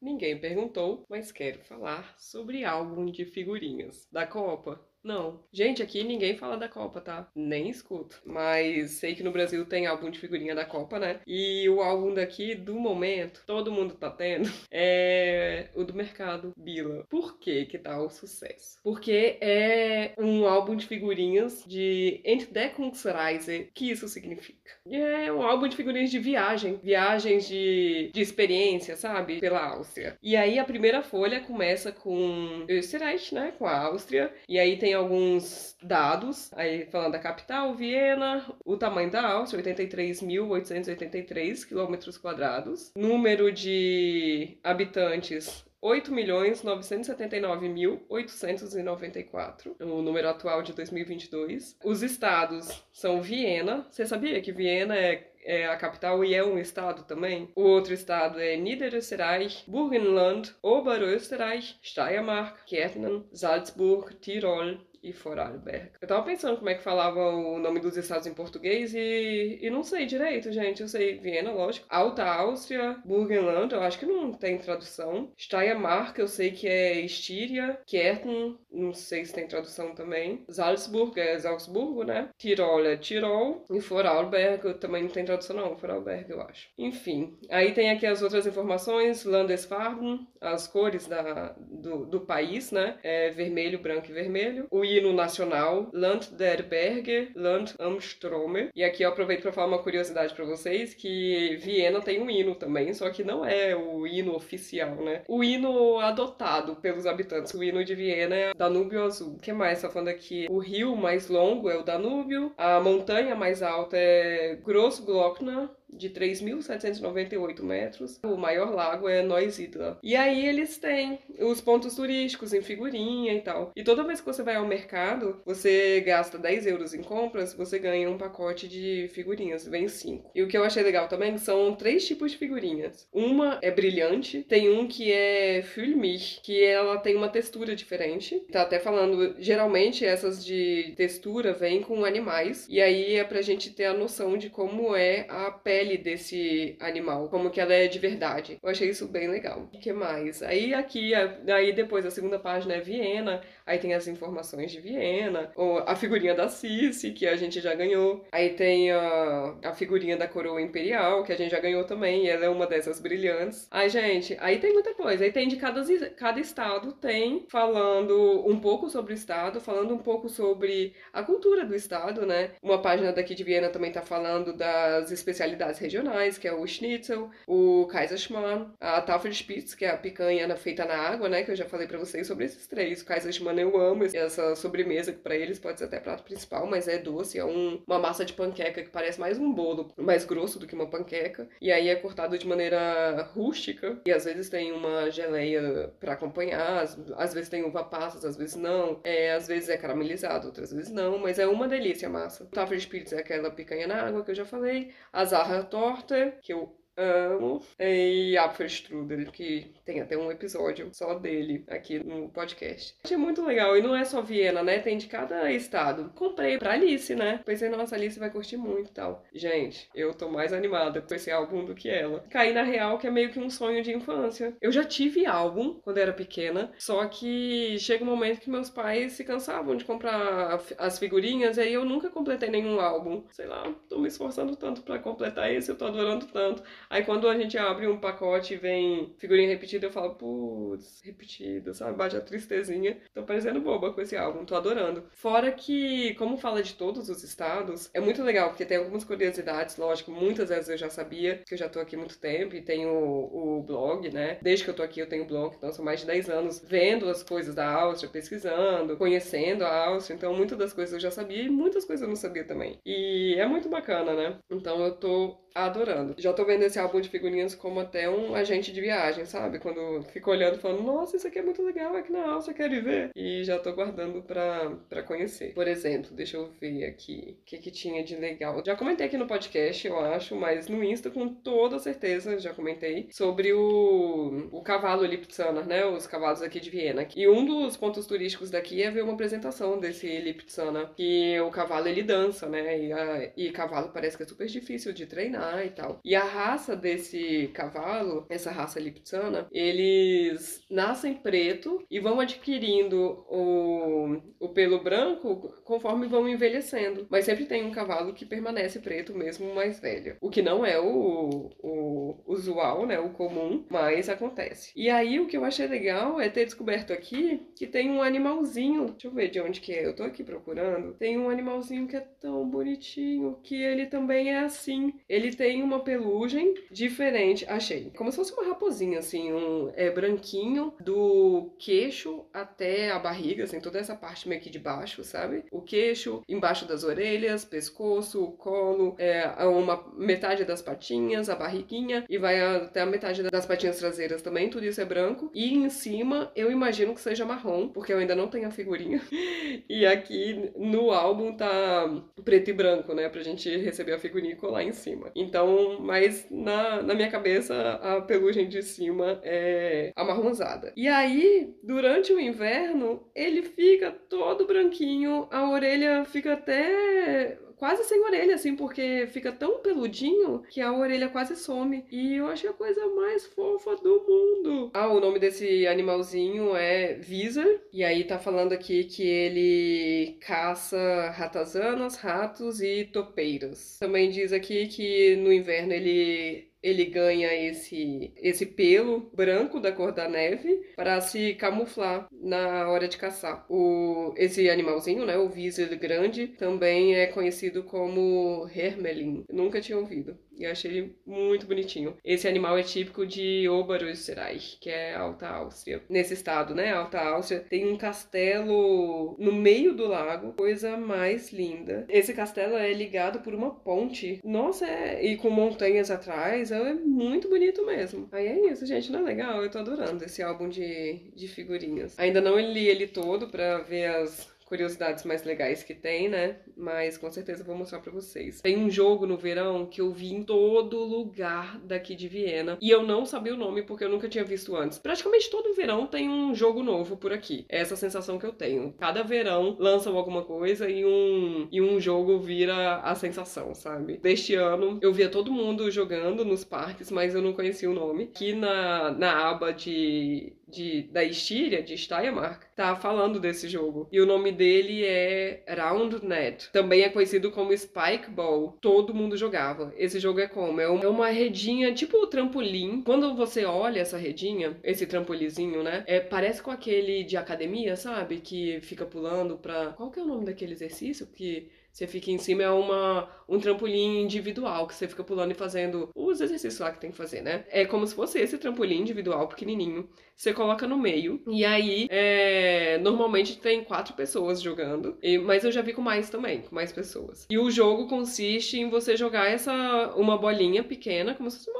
Ninguém perguntou, mas quero falar sobre álbum de figurinhas da Copa. Não. Gente, aqui ninguém fala da Copa, tá? Nem escuto. Mas sei que no Brasil tem álbum de figurinha da Copa, né? E o álbum daqui, do momento, todo mundo tá tendo, é o do mercado Bila. Por que que tá o sucesso? Porque é um álbum de figurinhas de Entdeckungsreise. que isso significa? É um álbum de figurinhas de viagem. Viagens de, de experiência, sabe? Pela Áustria. E aí a primeira folha começa com Österreich, né? Com a Áustria. E aí tem alguns dados, aí falando da capital, Viena, o tamanho da Áustria, 83.883 quilômetros quadrados, número de habitantes 8.979.894, o número atual de 2022. Os estados são Viena. Você sabia que Viena é é a capital e é um estado também. O outro estado é Niederösterreich, Burgenland, Oberösterreich, Steiermark, Kärnten, Salzburg, Tirol, e Vorarlberg. Eu tava pensando como é que falava o nome dos estados em português e, e não sei direito, gente. Eu sei Viena, lógico. Alta Áustria, Burgenland, eu acho que não tem tradução. Steiermark, eu sei que é Estíria. Kärnten, não sei se tem tradução também. Salzburg é Salzburgo, né? Tirol é Tirol. E Vorarlberg também não tem tradução, não. Vorarlberg, eu acho. Enfim. Aí tem aqui as outras informações. Landesfarben, as cores da, do, do país, né? É vermelho, branco e vermelho. O hino nacional, Land der Berge, Land am Strome. E aqui eu aproveito para falar uma curiosidade para vocês, que Viena tem um hino também, só que não é o hino oficial, né? O hino adotado pelos habitantes. O hino de Viena é Danúbio Azul. O que mais tá falando aqui? O rio mais longo é o Danúbio, a montanha mais alta é Grossglockner, de 3.798 metros. O maior lago é Neusiedler. E aí eles têm os pontos turísticos em figurinha e tal. E toda vez que você vai ao mercado, você gasta 10 euros em compras, você ganha um pacote de figurinhas, vem 5. E o que eu achei legal também são três tipos de figurinhas. Uma é brilhante, tem um que é Füllmich, que ela tem uma textura diferente. Tá até falando, geralmente essas de textura vêm com animais, e aí é pra gente ter a noção de como é a pele pele desse animal, como que ela é de verdade. Eu achei isso bem legal. O que mais? Aí aqui, aí depois a segunda página é Viena, aí tem as informações de Viena, ou a figurinha da Cici, que a gente já ganhou. Aí tem a, a figurinha da coroa imperial, que a gente já ganhou também, e ela é uma dessas brilhantes. Ai, gente, aí tem muita coisa. Aí tem de cada, cada estado, tem falando um pouco sobre o estado, falando um pouco sobre a cultura do estado, né? Uma página daqui de Viena também tá falando das especialidades regionais, que é o schnitzel, o Kaiserschmarrn, a Tafelspitz, que é a picanha feita na água, né, que eu já falei para vocês sobre esses três. O Kaiserschmarrn eu amo, essa sobremesa que para eles pode ser até prato principal, mas é doce, é um, uma massa de panqueca que parece mais um bolo, mais grosso do que uma panqueca, e aí é cortado de maneira rústica, e às vezes tem uma geleia para acompanhar, às, às, vezes tem uva passas, às vezes não, é, às vezes é caramelizado, outras vezes não, mas é uma delícia a massa. O Tafelspitz é aquela picanha na água que eu já falei, a Zarra torta, que eu amo. E Apfelstrudel, que tem até um episódio só dele aqui no podcast. Achei muito legal. E não é só Viena, né? Tem de cada estado. Comprei pra Alice, né? Pensei, nossa, Alice vai curtir muito e tal. Gente, eu tô mais animada com esse álbum do que ela. Caí na real, que é meio que um sonho de infância. Eu já tive álbum quando era pequena, só que chega um momento que meus pais se cansavam de comprar as figurinhas, e aí eu nunca completei nenhum álbum. Sei lá, tô me esforçando tanto para completar esse, eu tô adorando tanto. Aí quando a gente abre um pacote e vem figurinha repetida, eu falo, putz, repetida, sabe? Bate a tristezinha. Tô parecendo boba com esse álbum, tô adorando. Fora que, como fala de todos os estados, é muito legal, porque tem algumas curiosidades, lógico, muitas vezes eu já sabia, que eu já tô aqui muito tempo e tenho o, o blog, né? Desde que eu tô aqui eu tenho blog, então são mais de 10 anos vendo as coisas da Áustria, pesquisando, conhecendo a Áustria, então muitas das coisas eu já sabia e muitas coisas eu não sabia também. E é muito bacana, né? Então eu tô adorando. Já tô vendo esse álbum de figurinhas como até um agente de viagem, sabe? Quando fico olhando falando, nossa, isso aqui é muito legal, aqui na Áustria, quero ver. E já tô guardando pra, pra conhecer. Por exemplo, deixa eu ver aqui o que, que tinha de legal. Já comentei aqui no podcast, eu acho, mas no Insta com toda certeza já comentei sobre o, o cavalo Liptzaner, né? Os cavalos aqui de Viena. E um dos pontos turísticos daqui é ver uma apresentação desse Liptzaner, que o cavalo ele dança, né? E, a, e cavalo parece que é super difícil de treinar e tal. E a raça raça desse cavalo, essa raça lipizana, eles nascem preto e vão adquirindo o, o pelo branco conforme vão envelhecendo. Mas sempre tem um cavalo que permanece preto mesmo mais velho. O que não é o, o usual, né? O comum, mas acontece. E aí o que eu achei legal é ter descoberto aqui que tem um animalzinho. Deixa eu ver de onde que é. Eu tô aqui procurando. Tem um animalzinho que é tão bonitinho que ele também é assim. Ele tem uma pelugem diferente. Achei. Como se fosse uma raposinha, assim. Um, é branquinho do queixo até a barriga, assim, toda essa parte meio que de baixo, sabe? O queixo, embaixo das orelhas, pescoço, colo, é, uma metade das patinhas, a barriguinha e vai até a metade das patinhas traseiras também. Tudo isso é branco. E em cima, eu imagino que seja marrom, porque eu ainda não tenho a figurinha. e aqui no álbum tá preto e branco, né? Pra gente receber a figurinha e colar em cima. Então, mas na, na minha cabeça, a pelugem de cima é amarronzada. E aí, durante o inverno, ele fica todo branquinho, a orelha fica até quase sem orelha, assim, porque fica tão peludinho que a orelha quase some. E eu achei a coisa mais fofa do mundo. Ah, o nome desse animalzinho é Visor. E aí tá falando aqui que ele caça ratazanas, ratos e topeiros. Também diz aqui que no inverno ele ele ganha esse, esse pelo branco da cor da neve para se camuflar na hora de caçar. O, esse animalzinho, né, o Wiesel grande, também é conhecido como Hermelin. Nunca tinha ouvido. E eu achei ele muito bonitinho. Esse animal é típico de Oberösterreich, que é Alta Áustria. Nesse estado, né, Alta Áustria, tem um castelo no meio do lago, coisa mais linda. Esse castelo é ligado por uma ponte. Nossa, é... e com montanhas atrás, é muito bonito mesmo. Aí é isso, gente, não é legal? Eu tô adorando esse álbum de, de figurinhas. Ainda não li ele todo pra ver as curiosidades mais legais que tem, né? Mas com certeza vou mostrar para vocês. Tem um jogo no verão que eu vi em todo lugar daqui de Viena e eu não sabia o nome porque eu nunca tinha visto antes. Praticamente todo verão tem um jogo novo por aqui. É essa sensação que eu tenho. Cada verão lançam alguma coisa e um e um jogo vira a sensação, sabe? Deste ano eu via todo mundo jogando nos parques, mas eu não conhecia o nome. Aqui na, na aba de de, da Estíria, de Steiermark, tá falando desse jogo. E o nome dele é Roundnet. Também é conhecido como Spike Ball. Todo mundo jogava. Esse jogo é como? É, é uma redinha, tipo o trampolim. Quando você olha essa redinha, esse trampolizinho, né? É, parece com aquele de academia, sabe? Que fica pulando pra. Qual que é o nome daquele exercício? Que você fica em cima, é uma, um trampolim individual, que você fica pulando e fazendo os exercícios lá que tem que fazer, né? É como se fosse esse trampolim individual pequenininho. Você coloca no meio, e aí é, normalmente tem quatro pessoas jogando, e, mas eu já vi com mais também, com mais pessoas. E o jogo consiste em você jogar essa uma bolinha pequena, como se fosse uma.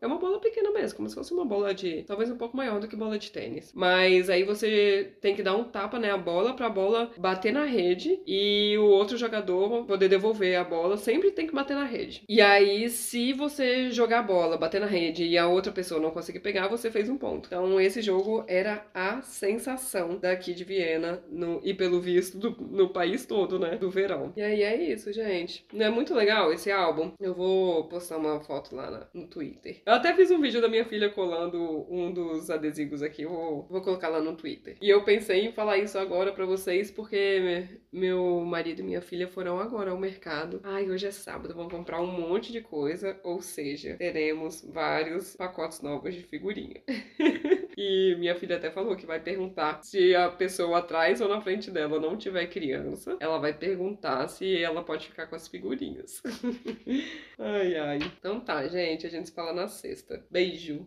É uma bola pequena mesmo, como se fosse uma bola de. talvez um pouco maior do que bola de tênis. Mas aí você tem que dar um tapa, né? Bola pra bola bater na rede e o outro jogador jogador poder devolver a bola, sempre tem que bater na rede. E aí, se você jogar a bola, bater na rede e a outra pessoa não conseguir pegar, você fez um ponto. Então, esse jogo era a sensação daqui de Viena no, e, pelo visto, do, no país todo, né? Do verão. E aí é isso, gente. Não é muito legal esse álbum? Eu vou postar uma foto lá na, no Twitter. Eu até fiz um vídeo da minha filha colando um dos adesivos aqui. Vou, vou colocar lá no Twitter. E eu pensei em falar isso agora para vocês porque meu marido e minha filha foram agora ao mercado. Ai, hoje é sábado, vão comprar um monte de coisa, ou seja, teremos vários pacotes novos de figurinha. e minha filha até falou que vai perguntar se a pessoa atrás ou na frente dela não tiver criança, ela vai perguntar se ela pode ficar com as figurinhas. ai, ai. Então tá, gente, a gente se fala na sexta. Beijo!